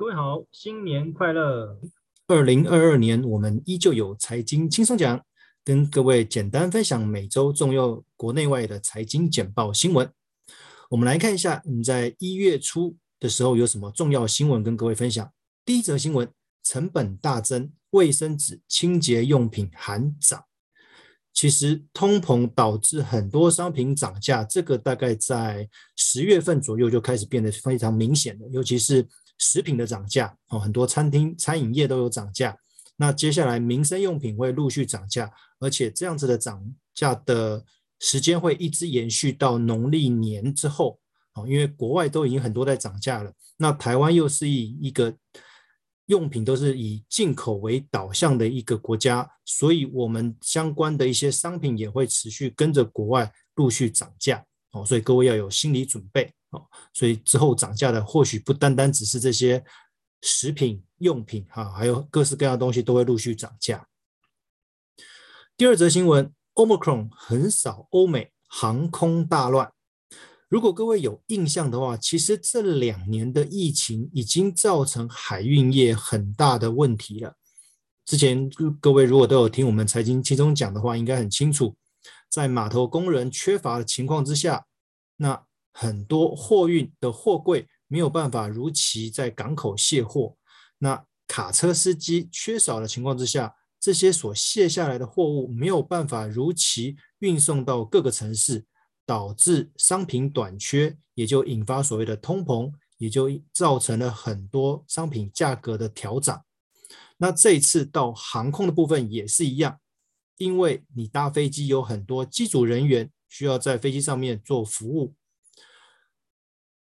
各位好，新年快乐！二零二二年，我们依旧有财经轻松讲，跟各位简单分享每周重要国内外的财经简报新闻。我们来看一下，你在一月初的时候有什么重要新闻跟各位分享？第一则新闻：成本大增，卫生纸、清洁用品含涨。其实通膨导致很多商品涨价，这个大概在十月份左右就开始变得非常明显了，尤其是。食品的涨价哦，很多餐厅、餐饮业都有涨价。那接下来民生用品会陆续涨价，而且这样子的涨价的时间会一直延续到农历年之后哦，因为国外都已经很多在涨价了。那台湾又是以一个用品都是以进口为导向的一个国家，所以我们相关的一些商品也会持续跟着国外陆续涨价哦，所以各位要有心理准备。哦，所以之后涨价的或许不单单只是这些食品用品哈，还有各式各样的东西都会陆续涨价。第二则新闻，Omicron 横扫欧美，航空大乱。如果各位有印象的话，其实这两年的疫情已经造成海运业很大的问题了。之前各位如果都有听我们财经轻松讲的话，应该很清楚，在码头工人缺乏的情况之下，那很多货运的货柜没有办法如期在港口卸货，那卡车司机缺少的情况之下，这些所卸下来的货物没有办法如期运送到各个城市，导致商品短缺，也就引发所谓的通膨，也就造成了很多商品价格的调涨。那这一次到航空的部分也是一样，因为你搭飞机有很多机组人员需要在飞机上面做服务。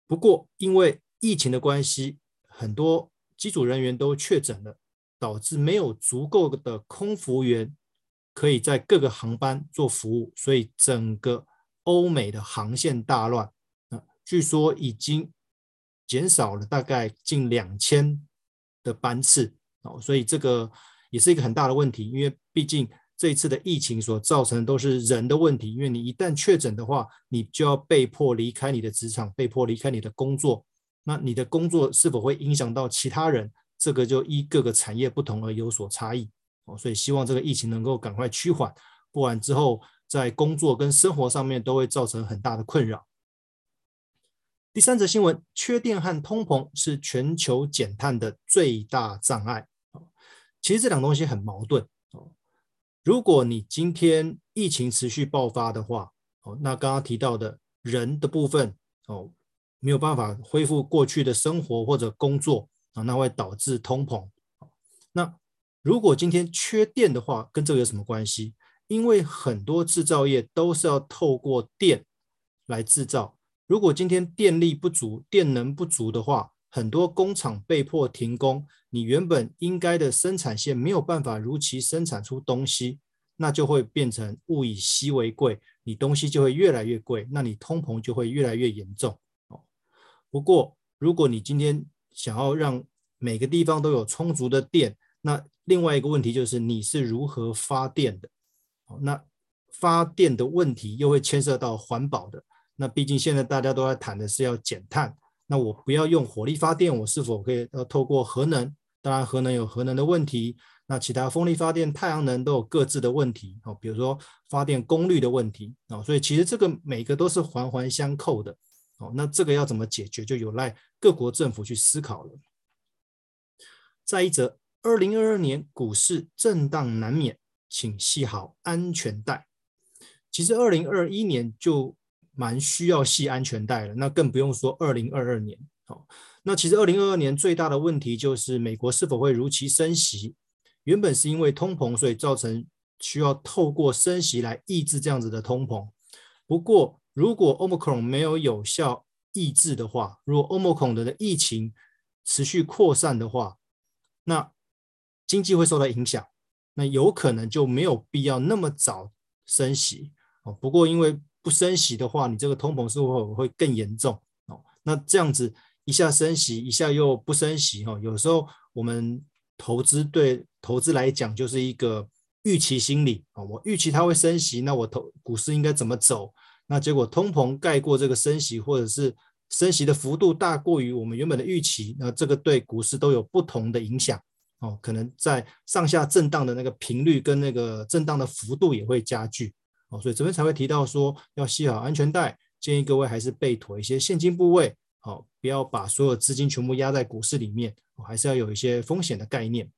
不过，因为疫情的关系，很多机组人员都确诊了，导致没有足够的空服员可以在各个航班做服务，所以整个欧美的航线大乱。啊，据说已经减少了大概近两千的班次，哦，所以这个也是一个很大的问题，因为毕竟。这一次的疫情所造成的都是人的问题，因为你一旦确诊的话，你就要被迫离开你的职场，被迫离开你的工作。那你的工作是否会影响到其他人？这个就依各个产业不同而有所差异。哦，所以希望这个疫情能够赶快趋缓，不然之后在工作跟生活上面都会造成很大的困扰。第三则新闻：缺电和通膨是全球减碳的最大障碍。其实这两东西很矛盾。如果你今天疫情持续爆发的话，哦，那刚刚提到的人的部分，哦，没有办法恢复过去的生活或者工作啊，那会导致通膨。那如果今天缺电的话，跟这个有什么关系？因为很多制造业都是要透过电来制造，如果今天电力不足、电能不足的话，很多工厂被迫停工，你原本应该的生产线没有办法如期生产出东西，那就会变成物以稀为贵，你东西就会越来越贵，那你通膨就会越来越严重。哦，不过如果你今天想要让每个地方都有充足的电，那另外一个问题就是你是如何发电的？哦，那发电的问题又会牵涉到环保的，那毕竟现在大家都在谈的是要减碳。那我不要用火力发电，我是否可以要透过核能？当然，核能有核能的问题，那其他风力发电、太阳能都有各自的问题哦。比如说发电功率的问题哦，所以其实这个每个都是环环相扣的哦。那这个要怎么解决，就有赖各国政府去思考了。再一则，二零二二年股市震荡难免，请系好安全带。其实二零二一年就。蛮需要系安全带的，那更不用说二零二二年。好，那其实二零二二年最大的问题就是美国是否会如期升息。原本是因为通膨，所以造成需要透过升息来抑制这样子的通膨。不过，如果 Omicron 没有有效抑制的话，如果 Omicron 的疫情持续扩散的话，那经济会受到影响，那有可能就没有必要那么早升息。哦，不过因为不升息的话，你这个通膨是否会更严重哦？那这样子一下升息，一下又不升息哈。有时候我们投资对投资来讲就是一个预期心理啊。我预期它会升息，那我投股市应该怎么走？那结果通膨盖过这个升息，或者是升息的幅度大过于我们原本的预期，那这个对股市都有不同的影响哦，可能在上下震荡的那个频率跟那个震荡的幅度也会加剧哦，所以这边才会提到说要系好安全带，建议各位还是备妥一些现金部位，好，不要把所有资金全部压在股市里面，还是要有一些风险的概念。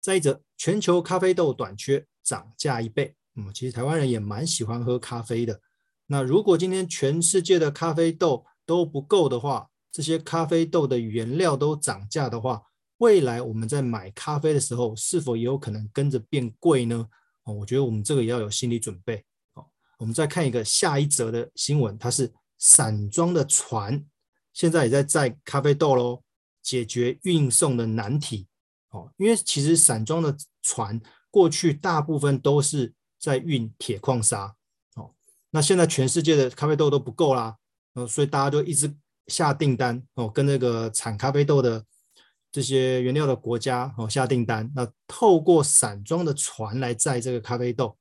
再一则，全球咖啡豆短缺，涨价一倍，嗯，其实台湾人也蛮喜欢喝咖啡的。那如果今天全世界的咖啡豆都不够的话，这些咖啡豆的原料都涨价的话，未来我们在买咖啡的时候，是否也有可能跟着变贵呢？哦，我觉得我们这个也要有心理准备。哦，我们再看一个下一则的新闻，它是散装的船现在也在载咖啡豆喽，解决运送的难题。哦，因为其实散装的船过去大部分都是在运铁矿砂哦。那现在全世界的咖啡豆都不够啦，呃，所以大家就一直下订单哦，跟那个产咖啡豆的这些原料的国家哦下订单。那透过散装的船来载这个咖啡豆，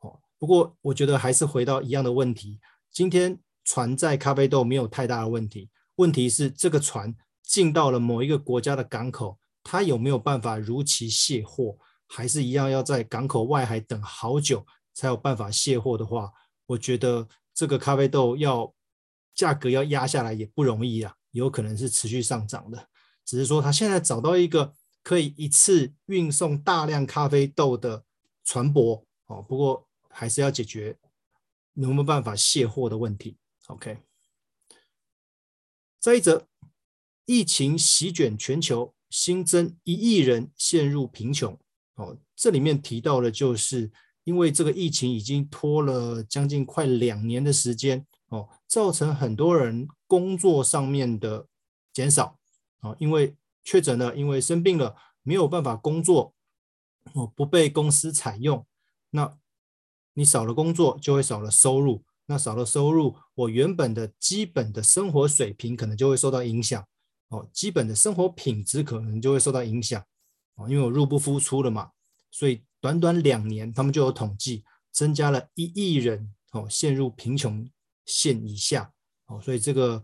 哦，不过我觉得还是回到一样的问题，今天船载咖啡豆没有太大的问题，问题是这个船进到了某一个国家的港口，它有没有办法如期卸货，还是一样要在港口外海等好久才有办法卸货的话。我觉得这个咖啡豆要价格要压下来也不容易啊，有可能是持续上涨的。只是说他现在找到一个可以一次运送大量咖啡豆的船舶哦，不过还是要解决有没有办法卸货的问题。OK，再一则，疫情席卷全球，新增一亿人陷入贫穷。哦，这里面提到的就是。因为这个疫情已经拖了将近快两年的时间哦，造成很多人工作上面的减少啊，因为确诊了，因为生病了，没有办法工作哦，不被公司采用，那你少了工作就会少了收入，那少了收入，我原本的基本的生活水平可能就会受到影响哦，基本的生活品质可能就会受到影响哦，因为我入不敷出了嘛，所以。短短两年，他们就有统计，增加了一亿人哦，陷入贫穷线以下哦，所以这个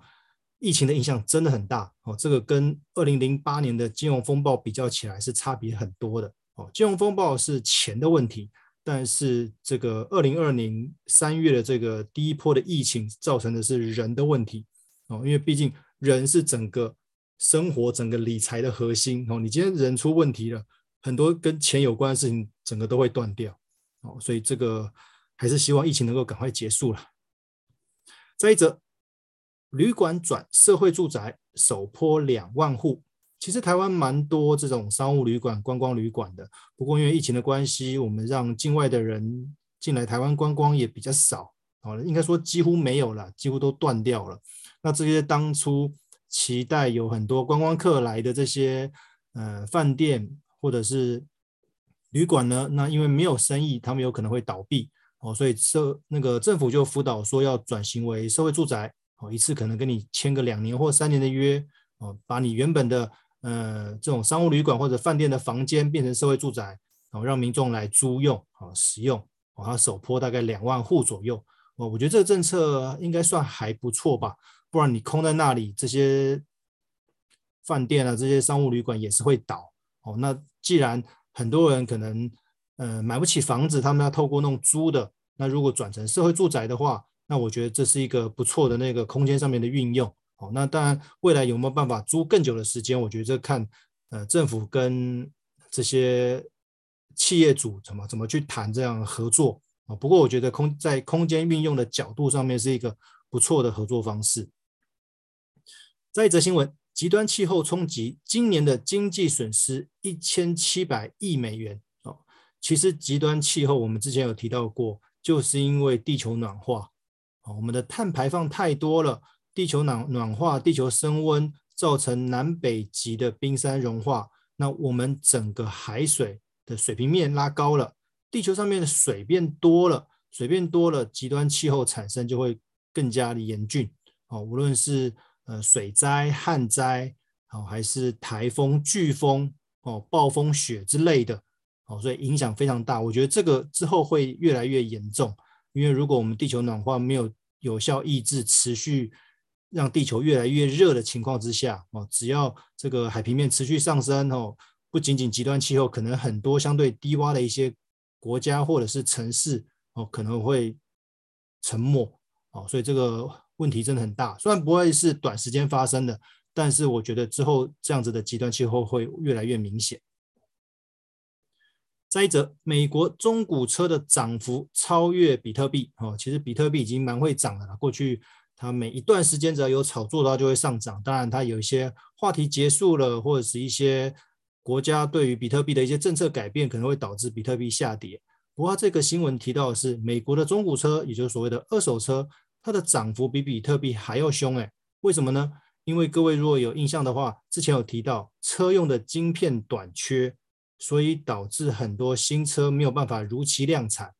疫情的影响真的很大哦。这个跟二零零八年的金融风暴比较起来是差别很多的哦。金融风暴是钱的问题，但是这个二零二零三月的这个第一波的疫情造成的是人的问题哦，因为毕竟人是整个生活、整个理财的核心哦。你今天人出问题了。很多跟钱有关的事情，整个都会断掉，哦，所以这个还是希望疫情能够赶快结束了。再一则，旅馆转社会住宅，首波两万户。其实台湾蛮多这种商务旅馆、观光旅馆的，不过因为疫情的关系，我们让境外的人进来台湾观光也比较少，哦，应该说几乎没有了，几乎都断掉了。那这些当初期待有很多观光客来的这些呃饭店。或者是旅馆呢？那因为没有生意，他们有可能会倒闭哦，所以社那个政府就辅导说要转型为社会住宅哦，一次可能跟你签个两年或三年的约哦，把你原本的呃这种商务旅馆或者饭店的房间变成社会住宅哦，让民众来租用啊使用哦，它首波大概两万户左右哦，我觉得这个政策应该算还不错吧，不然你空在那里，这些饭店啊这些商务旅馆也是会倒。哦，那既然很多人可能呃买不起房子，他们要透过那种租的，那如果转成社会住宅的话，那我觉得这是一个不错的那个空间上面的运用。哦，那当然未来有没有办法租更久的时间，我觉得这看呃政府跟这些企业主怎么怎么去谈这样合作啊。不过我觉得空在空间运用的角度上面是一个不错的合作方式。再一则新闻。极端气候冲击，今年的经济损失一千七百亿美元哦。其实极端气候我们之前有提到过，就是因为地球暖化，我们的碳排放太多了，地球暖暖化，地球升温，造成南北极的冰山融化，那我们整个海水的水平面拉高了，地球上面的水变多了，水变多了，极端气候产生就会更加的严峻哦，无论是。呃，水灾、旱灾，哦、还是台风、飓风、哦，暴风雪之类的，哦，所以影响非常大。我觉得这个之后会越来越严重，因为如果我们地球暖化没有有效抑制，持续让地球越来越热的情况之下，哦，只要这个海平面持续上升，哦，不仅仅极端气候，可能很多相对低洼的一些国家或者是城市，哦，可能会沉没，哦，所以这个问题真的很大。虽然不会是短时间发生的，但是我觉得之后这样子的极端气候会越来越明显。再者，美国中古车的涨幅超越比特币，哦，其实比特币已经蛮会涨的了，过去。它每一段时间只要有炒作的话，就会上涨。当然，它有一些话题结束了，或者是一些国家对于比特币的一些政策改变，可能会导致比特币下跌。不过，这个新闻提到的是美国的中古车，也就是所谓的二手车，它的涨幅比比特币还要凶。诶，为什么呢？因为各位如果有印象的话，之前有提到车用的晶片短缺，所以导致很多新车没有办法如期量产。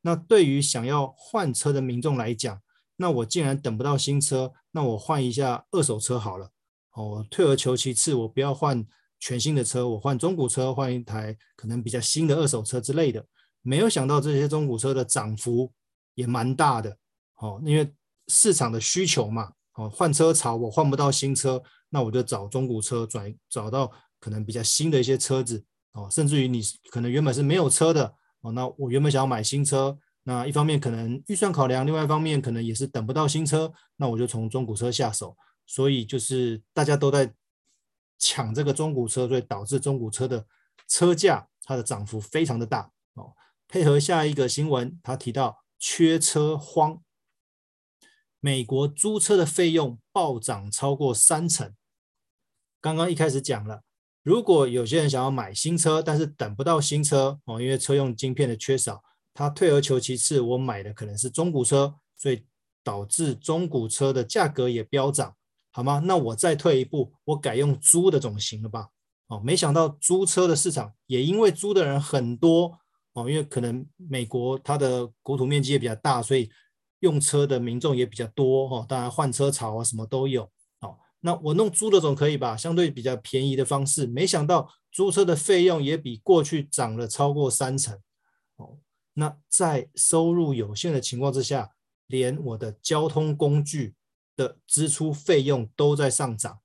那对于想要换车的民众来讲，那我既然等不到新车，那我换一下二手车好了。哦，退而求其次，我不要换全新的车，我换中古车，换一台可能比较新的二手车之类的。没有想到这些中古车的涨幅也蛮大的。哦，因为市场的需求嘛，哦，换车潮我换不到新车，那我就找中古车转，找到可能比较新的一些车子。哦，甚至于你可能原本是没有车的，哦，那我原本想要买新车。那一方面可能预算考量，另外一方面可能也是等不到新车，那我就从中古车下手。所以就是大家都在抢这个中古车，所以导致中古车的车价它的涨幅非常的大哦。配合下一个新闻，他提到缺车荒，美国租车的费用暴涨超过三成。刚刚一开始讲了，如果有些人想要买新车，但是等不到新车哦，因为车用晶片的缺少。他退而求其次，我买的可能是中古车，所以导致中古车的价格也飙涨，好吗？那我再退一步，我改用租的总行了吧？哦，没想到租车的市场也因为租的人很多哦，因为可能美国它的国土面积也比较大，所以用车的民众也比较多哦。当然换车潮啊什么都有。那我弄租的总可以吧？相对比较便宜的方式，没想到租车的费用也比过去涨了超过三成哦。那在收入有限的情况之下，连我的交通工具的支出费用都在上涨，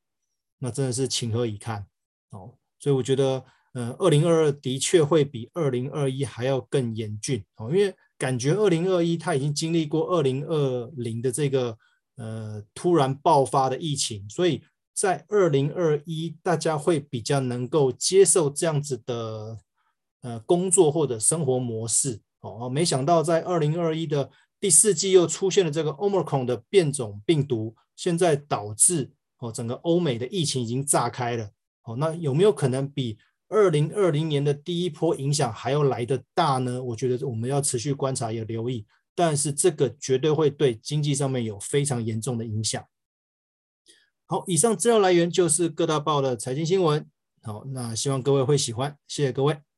那真的是情何以堪哦！所以我觉得，呃，二零二二的确会比二零二一还要更严峻哦，因为感觉二零二一它已经经历过二零二零的这个呃突然爆发的疫情，所以在二零二一大家会比较能够接受这样子的呃工作或者生活模式。哦，没想到在二零二一的第四季又出现了这个 Omicron 的变种病毒，现在导致哦整个欧美的疫情已经炸开了。哦，那有没有可能比二零二零年的第一波影响还要来得大呢？我觉得我们要持续观察也留意，但是这个绝对会对经济上面有非常严重的影响。好，以上资料来源就是各大报的财经新闻。好，那希望各位会喜欢，谢谢各位。